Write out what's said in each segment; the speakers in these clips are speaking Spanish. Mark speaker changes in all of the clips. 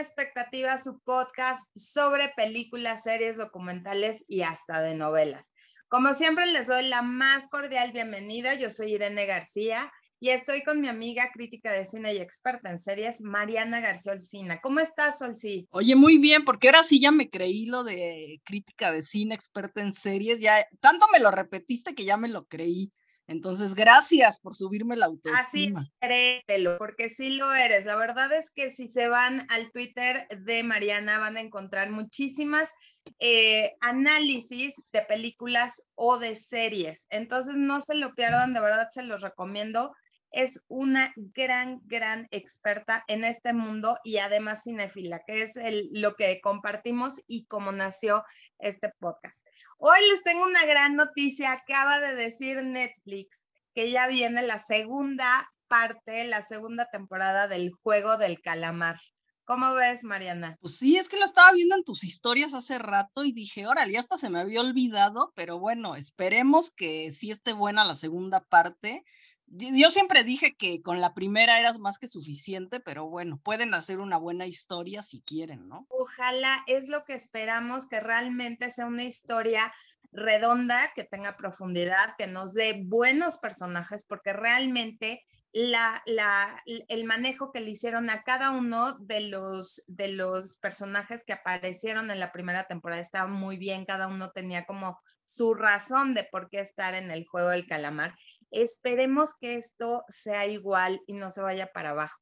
Speaker 1: Expectativa, su podcast sobre películas, series, documentales y hasta de novelas. Como siempre, les doy la más cordial bienvenida. Yo soy Irene García y estoy con mi amiga crítica de cine y experta en series, Mariana García Olcina. ¿Cómo estás, Olcí?
Speaker 2: Oye, muy bien, porque ahora sí ya me creí lo de crítica de cine, experta en series. Ya tanto me lo repetiste que ya me lo creí. Entonces, gracias por subirme la autoestima.
Speaker 1: Así, créetelo, porque sí lo eres. La verdad es que si se van al Twitter de Mariana van a encontrar muchísimas eh, análisis de películas o de series. Entonces, no se lo pierdan, de verdad se los recomiendo. Es una gran, gran experta en este mundo y además cinéfila, que es el, lo que compartimos y cómo nació este podcast. Hoy les tengo una gran noticia. Acaba de decir Netflix que ya viene la segunda parte, la segunda temporada del juego del calamar. ¿Cómo ves, Mariana?
Speaker 2: Pues sí, es que lo estaba viendo en tus historias hace rato y dije, órale, ya hasta se me había olvidado, pero bueno, esperemos que sí esté buena la segunda parte. Yo siempre dije que con la primera eras más que suficiente, pero bueno, pueden hacer una buena historia si quieren, ¿no?
Speaker 1: Ojalá es lo que esperamos, que realmente sea una historia redonda, que tenga profundidad, que nos dé buenos personajes, porque realmente la, la, el manejo que le hicieron a cada uno de los, de los personajes que aparecieron en la primera temporada estaba muy bien, cada uno tenía como su razón de por qué estar en el juego del calamar. Esperemos que esto sea igual y no se vaya para abajo.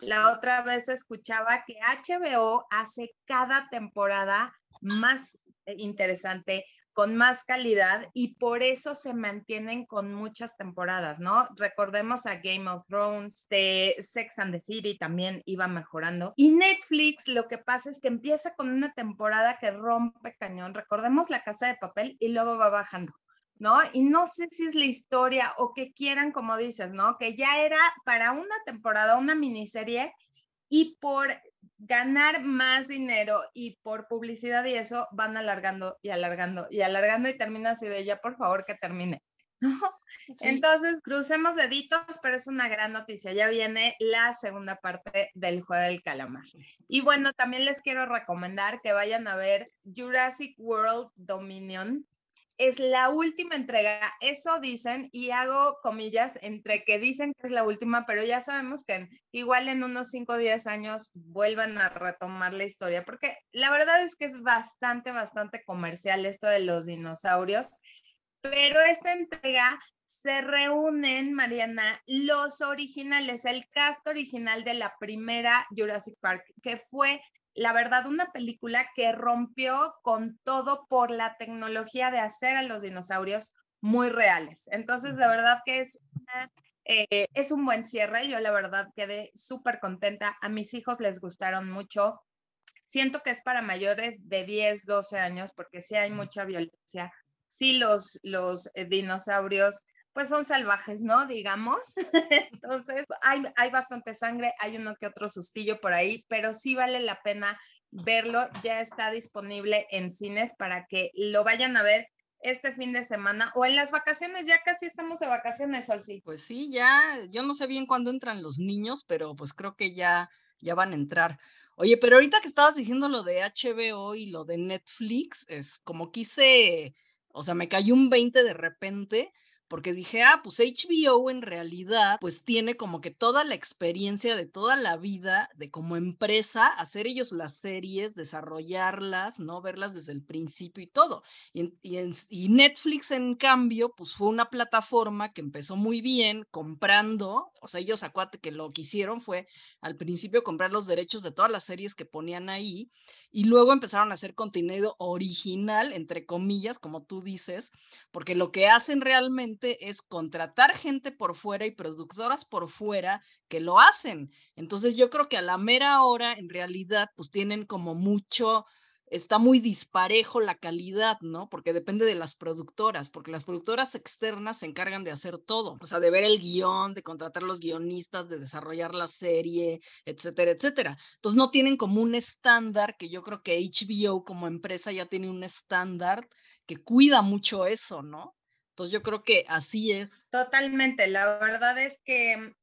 Speaker 1: La otra vez escuchaba que HBO hace cada temporada más eh, interesante, con más calidad y por eso se mantienen con muchas temporadas, ¿no? Recordemos a Game of Thrones, de Sex and the City también iba mejorando. Y Netflix lo que pasa es que empieza con una temporada que rompe cañón. Recordemos La Casa de Papel y luego va bajando. ¿No? Y no sé si es la historia o que quieran, como dices, ¿no? Que ya era para una temporada, una miniserie, y por ganar más dinero y por publicidad y eso van alargando y alargando y alargando y termina así de ya, por favor, que termine. ¿No? Entonces, crucemos deditos, pero es una gran noticia. Ya viene la segunda parte del juego del calamar. Y bueno, también les quiero recomendar que vayan a ver Jurassic World Dominion es la última entrega. Eso dicen y hago comillas entre que dicen que es la última, pero ya sabemos que igual en unos 5 o 10 años vuelvan a retomar la historia, porque la verdad es que es bastante, bastante comercial esto de los dinosaurios, pero esta entrega se reúnen, Mariana, los originales, el cast original de la primera Jurassic Park, que fue la verdad, una película que rompió con todo por la tecnología de hacer a los dinosaurios muy reales. Entonces, de verdad que es, eh, es un buen cierre. Yo la verdad quedé súper contenta. A mis hijos les gustaron mucho. Siento que es para mayores de 10, 12 años porque sí hay mucha violencia. Sí, los, los eh, dinosaurios pues son salvajes, ¿no? Digamos. Entonces, hay, hay bastante sangre, hay uno que otro sustillo por ahí, pero sí vale la pena verlo. Ya está disponible en cines para que lo vayan a ver este fin de semana o en las vacaciones, ya casi estamos de vacaciones, sí.
Speaker 2: Pues sí, ya, yo no sé bien cuándo entran los niños, pero pues creo que ya, ya van a entrar. Oye, pero ahorita que estabas diciendo lo de HBO y lo de Netflix, es como quise, o sea, me cayó un 20 de repente porque dije, ah, pues HBO en realidad, pues tiene como que toda la experiencia de toda la vida de como empresa, hacer ellos las series, desarrollarlas, ¿no? Verlas desde el principio y todo. Y, y, Netflix, en cambio, pues fue una plataforma que empezó muy bien comprando, o sea, ellos acuérdate que lo que hicieron fue al principio comprar los derechos de todas las series que ponían ahí y luego empezaron a hacer contenido original, entre comillas, como tú dices, porque lo que hacen realmente es contratar gente por fuera y productoras por fuera que lo hacen. Entonces yo creo que a la mera hora, en realidad, pues tienen como mucho está muy disparejo la calidad, ¿no? Porque depende de las productoras, porque las productoras externas se encargan de hacer todo, o sea, de ver el guion, de contratar los guionistas, de desarrollar la serie, etcétera, etcétera. Entonces no tienen como un estándar que yo creo que HBO como empresa ya tiene un estándar que cuida mucho eso, ¿no? Entonces yo creo que así es.
Speaker 1: Totalmente, la verdad es que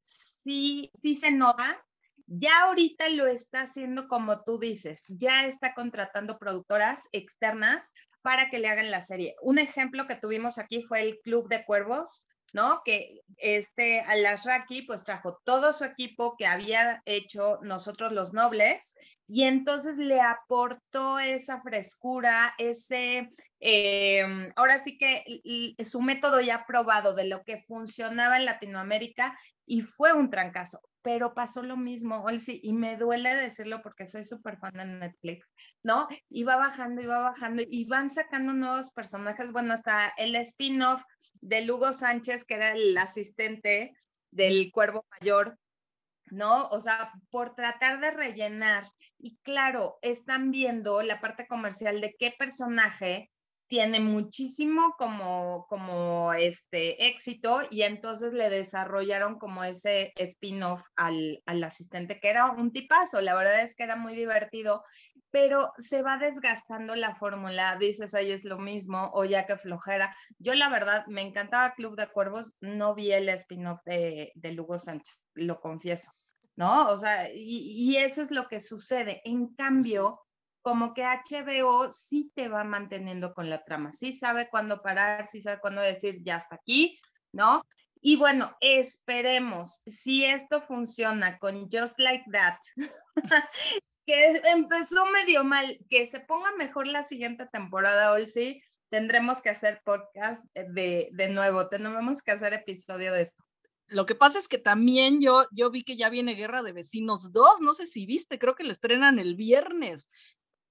Speaker 1: sí, sí se nota Ya ahorita lo está haciendo como tú dices, ya está contratando productoras externas para que le hagan la serie. Un ejemplo que tuvimos aquí fue el Club de Cuervos, ¿no? Que este Alasraki pues trajo todo su equipo que había hecho nosotros los nobles y entonces le aportó esa frescura, ese, em, ahora sí que su método ya probado de lo que funcionaba en Latinoamérica y fue un trancazo, pero pasó lo mismo, Olsi, y me duele decirlo porque soy súper fan de Netflix, ¿no? Iba bajando, iba bajando y van sacando nuevos personajes, bueno, hasta el spin-off de Lugo Sánchez, que era el asistente del Cuervo Mayor, ¿no? O sea, por tratar de rellenar. Y claro, están viendo la parte comercial de qué personaje tiene muchísimo como, como este éxito y entonces le desarrollaron como ese spin-off al, al asistente, que era un tipazo, la verdad es que era muy divertido, pero se va desgastando la fórmula, dices, ahí es lo mismo, o ya que flojera. Yo la verdad me encantaba Club de Cuervos, no vi el spin-off de, de Lugo Sánchez, lo confieso. ¿no? O sea, y, eso es lo que sucede. En cambio, como que HBO sí te va manteniendo con la trama, sí sabe cuándo parar, sí sabe cuándo decir ya hasta aquí, ¿no? Y bueno, esperemos, si esto funciona con Just Like That, que empezó medio mal, que se ponga mejor la siguiente temporada, sí tendremos que hacer podcast de, de nuevo, tenemos que hacer episodio de esto.
Speaker 2: Lo que pasa es que también yo, yo vi que ya viene Guerra de Vecinos 2, no sé si viste, creo que lo estrenan el viernes.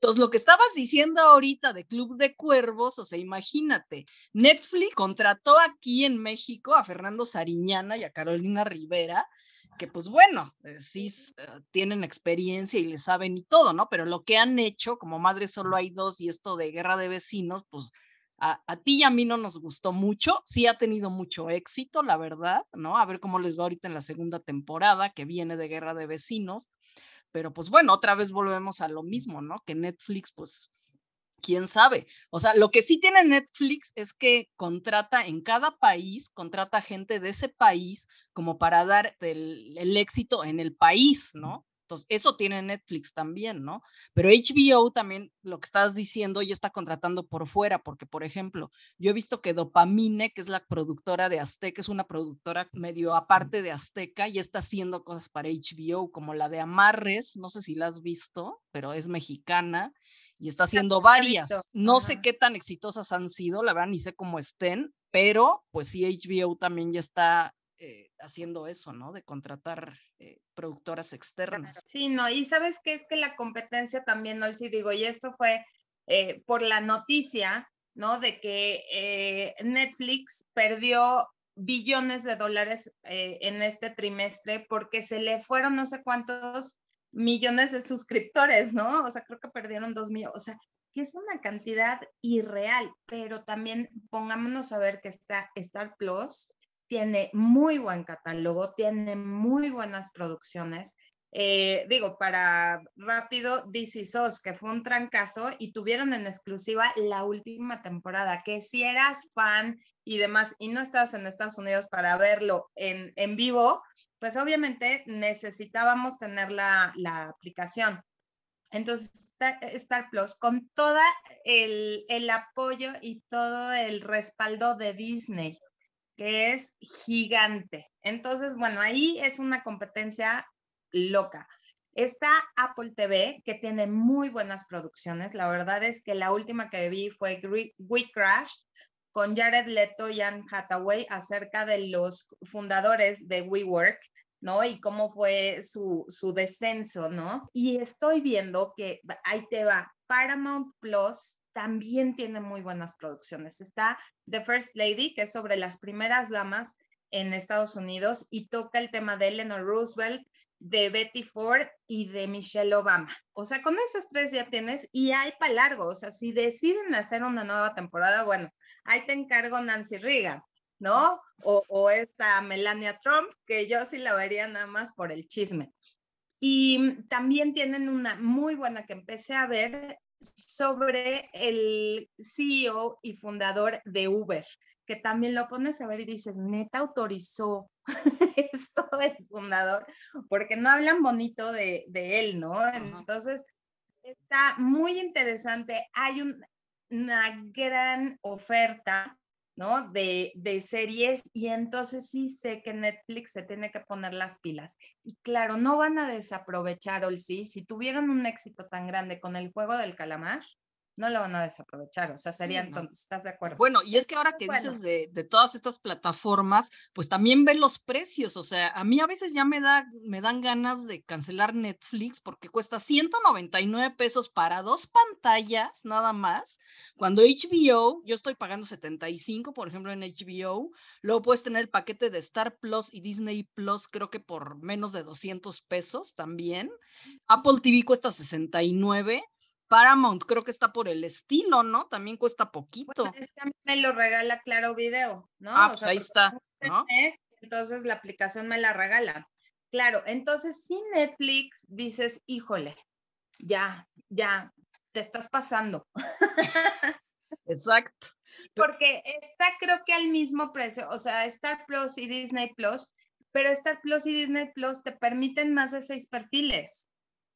Speaker 2: Entonces, lo que estabas diciendo ahorita de Club de Cuervos, o sea, imagínate, Netflix contrató aquí en México a Fernando Sariñana y a Carolina Rivera, que pues bueno, eh, sí eh, tienen experiencia y le saben y todo, ¿no? Pero lo que han hecho, como Madre Solo hay dos y esto de Guerra de Vecinos, pues a, ti y a mí no nos gustó mucho, sí ha tenido mucho éxito, la verdad, ¿no? A ver cómo les va ahorita en la segunda temporada que viene de Guerra de Vecinos, pero pues bueno, otra vez volvemos a lo mismo, ¿no? Que Netflix, pues, quién sabe. O sea, lo que sí tiene Netflix es que contrata en cada país, contrata gente de ese país como para dar el éxito en el país, ¿no? Entonces, eso tiene Netflix también, ¿no? Pero HBO también, lo que estás diciendo, ya está contratando por fuera, porque, por ejemplo, yo he visto que Dopamine, que es la productora de Azteca, es una productora medio aparte de Azteca y está haciendo cosas para HBO, como la de Amarres, no sé si la has visto, pero es mexicana y está haciendo varias. No sé qué tan exitosas han sido, la verdad, ni sé cómo estén, pero pues sí, HBO también ya está eh, haciendo eso, ¿no? De contratar eh, productoras externas.
Speaker 1: Sí, no, y sabes qué es que la competencia también, no si digo, y esto fue eh, por la noticia, ¿no? De que Netflix perdió billones de dólares en este trimestre porque se le fueron no sé cuántos millones de suscriptores, ¿no? O sea, creo que perdieron dos millones, o sea, que es una cantidad irreal, pero también pongámonos a ver que está Star Plus tiene muy buen catálogo, tiene muy buenas producciones. Eh, digo, para rápido, DC SOS, que fue un trancazo y tuvieron en exclusiva la última temporada, que si eras fan y demás y no estabas en Estados Unidos para verlo en, en vivo, pues obviamente necesitábamos tener la, la aplicación. Entonces, Star Plus, con todo el, el apoyo y todo el respaldo de Disney, que es gigante. Entonces, bueno, ahí es una competencia loca. Está Apple TV, que tiene muy buenas producciones. La verdad es que la última que vi fue We Crash con Jared Leto y Anne Hathaway acerca de los fundadores de WeWork, ¿no? Y cómo fue su, su descenso, ¿no? Y estoy viendo que ahí te va. Paramount Plus también tiene muy buenas producciones. Está The First Lady, que es sobre las primeras damas en Estados Unidos y toca el tema de Eleanor Roosevelt, de Betty Ford y de Michelle Obama. O sea, con esas tres ya tienes y hay para largo. O sea, si deciden hacer una nueva temporada, bueno, ahí te encargo Nancy Reagan, ¿no? O, o esta Melania Trump, que yo sí la vería nada más por el chisme. Y también tienen una muy buena que empecé a ver sobre el CEO y fundador de Uber, que también lo pones a ver y dices, neta autorizó esto del fundador, porque no hablan bonito de, él, ¿no? Entonces, está muy interesante. Hay una gran oferta De, series y entonces sí sé que Netflix se tiene que poner las pilas. Y claro, no van a desaprovechar, sí si tuvieron un éxito tan grande con el juego del calamar, no lo van a desaprovechar, o sea, serían tontos, ¿estás de acuerdo?
Speaker 2: Bueno, y es que ahora que dices de, de, todas estas plataformas, pues también ven los precios, o sea, a mí a veces ya me, da, me dan ganas de cancelar Netflix porque cuesta 199 pesos para dos pantallas nada más, cuando HBO, yo estoy pagando 75, por ejemplo, en HBO, luego puedes tener el paquete de Star Plus y Disney Plus, creo que por menos de 200 pesos también, Apple TV cuesta 69, Paramount creo que está por el estilo, ¿no? También cuesta poquito.
Speaker 1: Es que a mí me lo regala Claro Video, ¿no?
Speaker 2: Ah, pues ahí está, ¿no?
Speaker 1: Entonces la aplicación me la regala. Claro, entonces si Netflix dices, híjole, ya, ya, te estás pasando.
Speaker 2: Exacto.
Speaker 1: Porque está creo que al mismo precio, o sea, Star Plus y Disney Plus, pero Star Plus y Disney Plus te permiten más de seis perfiles.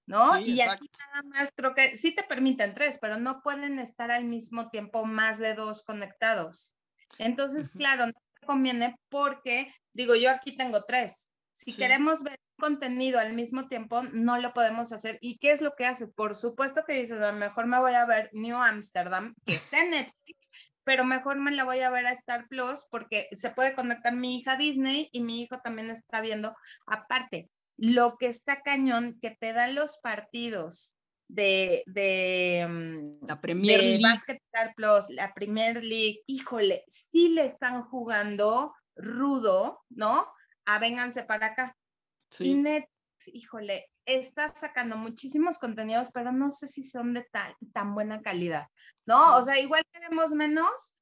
Speaker 1: ¿No? y aquí nada más creo que sí te permiten tres, pero no pueden estar al mismo tiempo más de dos conectados. Entonces, claro, no te conviene porque, digo, yo aquí tengo tres. Si queremos ver contenido al mismo tiempo, no lo podemos hacer. ¿Y qué es lo que hace? Por supuesto que dices, a lo mejor me voy a ver New Amsterdam, que está en Netflix, pero mejor me la voy a ver a Star Plus porque se puede conectar mi hija a Disney y mi hijo también está viendo aparte lo que está cañón que te dan los partidos de, de
Speaker 2: mm, la Premier League.
Speaker 1: Plus, la Premier League, híjole, sí le están jugando rudo, ¿no? A vénganse para acá. Sí. Y Netflix, híjole, está sacando muchísimos contenidos, pero no sé si son de tan, tan buena calidad, ¿no? O sea, igual queremos menos,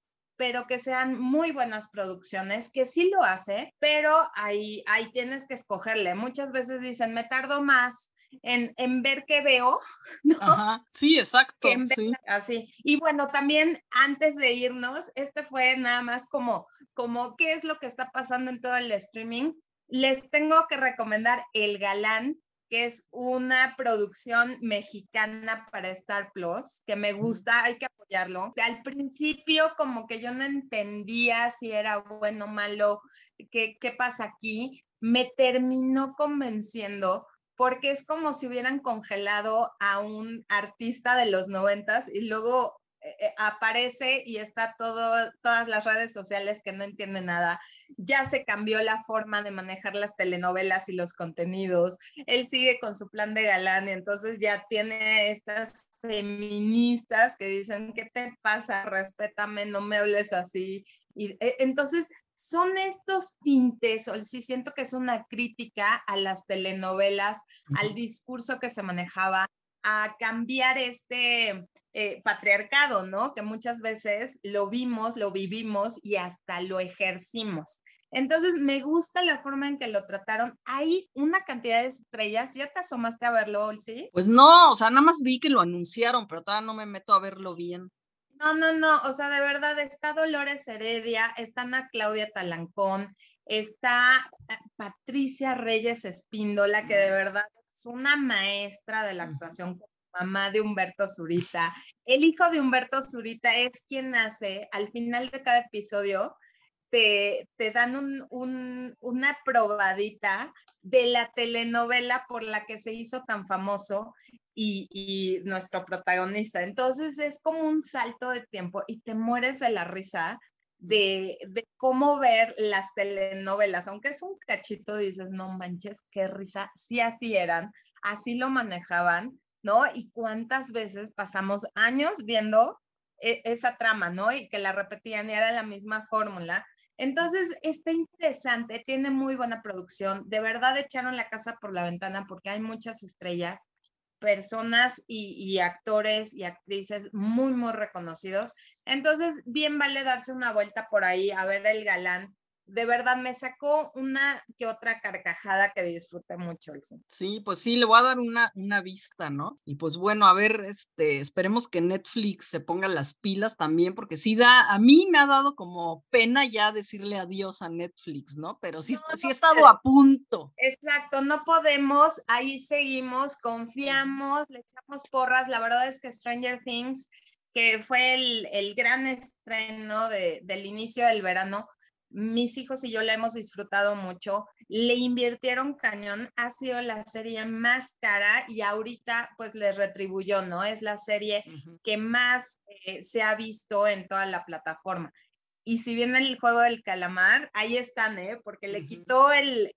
Speaker 1: pero que sean muy buenas producciones, que sí lo hace, pero ahí, ahí tienes que escogerle. Muchas veces dicen, me tardo más en, en, ver qué veo, ¿no?
Speaker 2: Ajá, sí, exacto. sí.
Speaker 1: Así. Y bueno, también antes de irnos, este fue nada más como, como qué es lo que está pasando en todo el streaming. Les tengo que recomendar El Galán, que es una producción mexicana para Star Plus, que me gusta, hay que apoyarlo. Al principio como que yo no entendía si era bueno o malo, qué, qué pasa aquí, me terminó convenciendo porque es como si hubieran congelado a un artista de los noventas y luego aparece y está todo, todas las redes sociales que no entienden nada ya se cambió la forma de manejar las telenovelas y los contenidos. Él sigue con su plan de galán y entonces ya tiene estas feministas que dicen, ¿qué te pasa? Respétame, no me hables así. Y e, entonces son estos tintes, o sí siento que es una crítica a las telenovelas, al discurso que se manejaba, a cambiar este eh, patriarcado, ¿no? Que muchas veces lo vimos, lo vivimos y hasta lo ejercimos. Entonces, me gusta la forma en que lo trataron. Hay una cantidad de estrellas. ¿Ya te asomaste a verlo, sí?
Speaker 2: Pues no, o sea, nada más vi que lo anunciaron, pero todavía no me meto a verlo bien.
Speaker 1: No, no, no, o sea, de verdad está Dolores Heredia, está Ana Claudia Talancón, está eh, Patricia Reyes Espíndola, que de verdad una maestra de la actuación, mamá de Humberto Zurita. El hijo de Humberto Zurita es quien hace, al final de cada episodio, te, te dan un, una probadita de la telenovela por la que se hizo tan famoso y, y, nuestro protagonista. Entonces es como un salto de tiempo y te mueres de la risa de, cómo ver las telenovelas, aunque es un cachito, dices, no manches, qué risa, sí así eran, así lo manejaban, ¿no? Y cuántas veces pasamos años viendo e, esa trama, ¿no? Y que la repetían y era la misma fórmula. Entonces, está interesante, tiene muy buena producción, de verdad echaron la casa por la ventana porque hay muchas estrellas, personas y, actores y actrices muy, muy reconocidos. Entonces, bien vale darse una vuelta por ahí a ver el galán. de verdad me sacó una que otra carcajada que disfruté mucho el cine.
Speaker 2: Sí, pues sí, le voy a dar una, una vista, ¿no? Y pues bueno, a ver, este, esperemos que Netflix se ponga las pilas también, porque sí da, a mí me ha dado como pena ya decirle adiós a Netflix, ¿no? Pero sí, sí he estado a punto.
Speaker 1: Exacto, no podemos, ahí seguimos, confiamos, le echamos porras, la verdad es que Stranger Things que fue el, el gran estreno de, del inicio del verano, mis hijos y yo la hemos disfrutado mucho, le invirtieron cañón, ha sido la serie más cara y ahorita pues les retribuyó, ¿no? Es la serie que más eh, se ha visto en toda la plataforma. Y si viene el juego del calamar, ahí están, ¿eh? Porque le quitó el,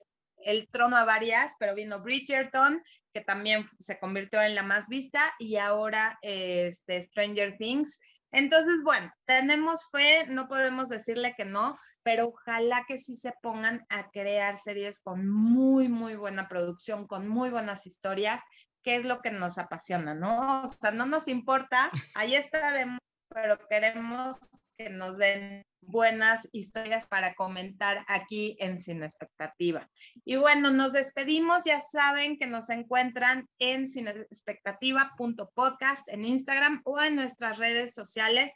Speaker 1: el trono a varias, pero vino Bridgerton, que también se convirtió en la más vista, y ahora este, Stranger Things. Entonces, bueno, tenemos fe, no podemos decirle que no, pero ojalá que sí se pongan a crear series con muy, muy buena producción, con muy buenas historias, que es lo que nos apasiona, ¿no? O sea, no nos importa, ahí estaremos, pero queremos que nos den buenas historias para comentar aquí en Sin Expectativa. Y bueno, nos despedimos, ya saben que nos encuentran en sinexpectativa.podcast en Instagram o en nuestras redes sociales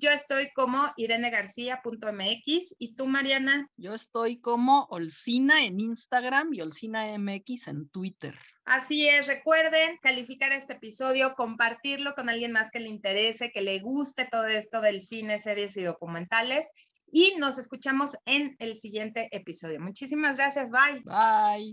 Speaker 1: yo estoy como irenegarcía.mx y tú, Mariana.
Speaker 2: Yo estoy como Olcina en Instagram y Olcina MX en Twitter.
Speaker 1: Así es, recuerden calificar este episodio, compartirlo con alguien más que le interese, que le guste todo esto del cine, series y documentales. Y nos escuchamos en el siguiente episodio. Muchísimas gracias. Bye.
Speaker 2: Bye.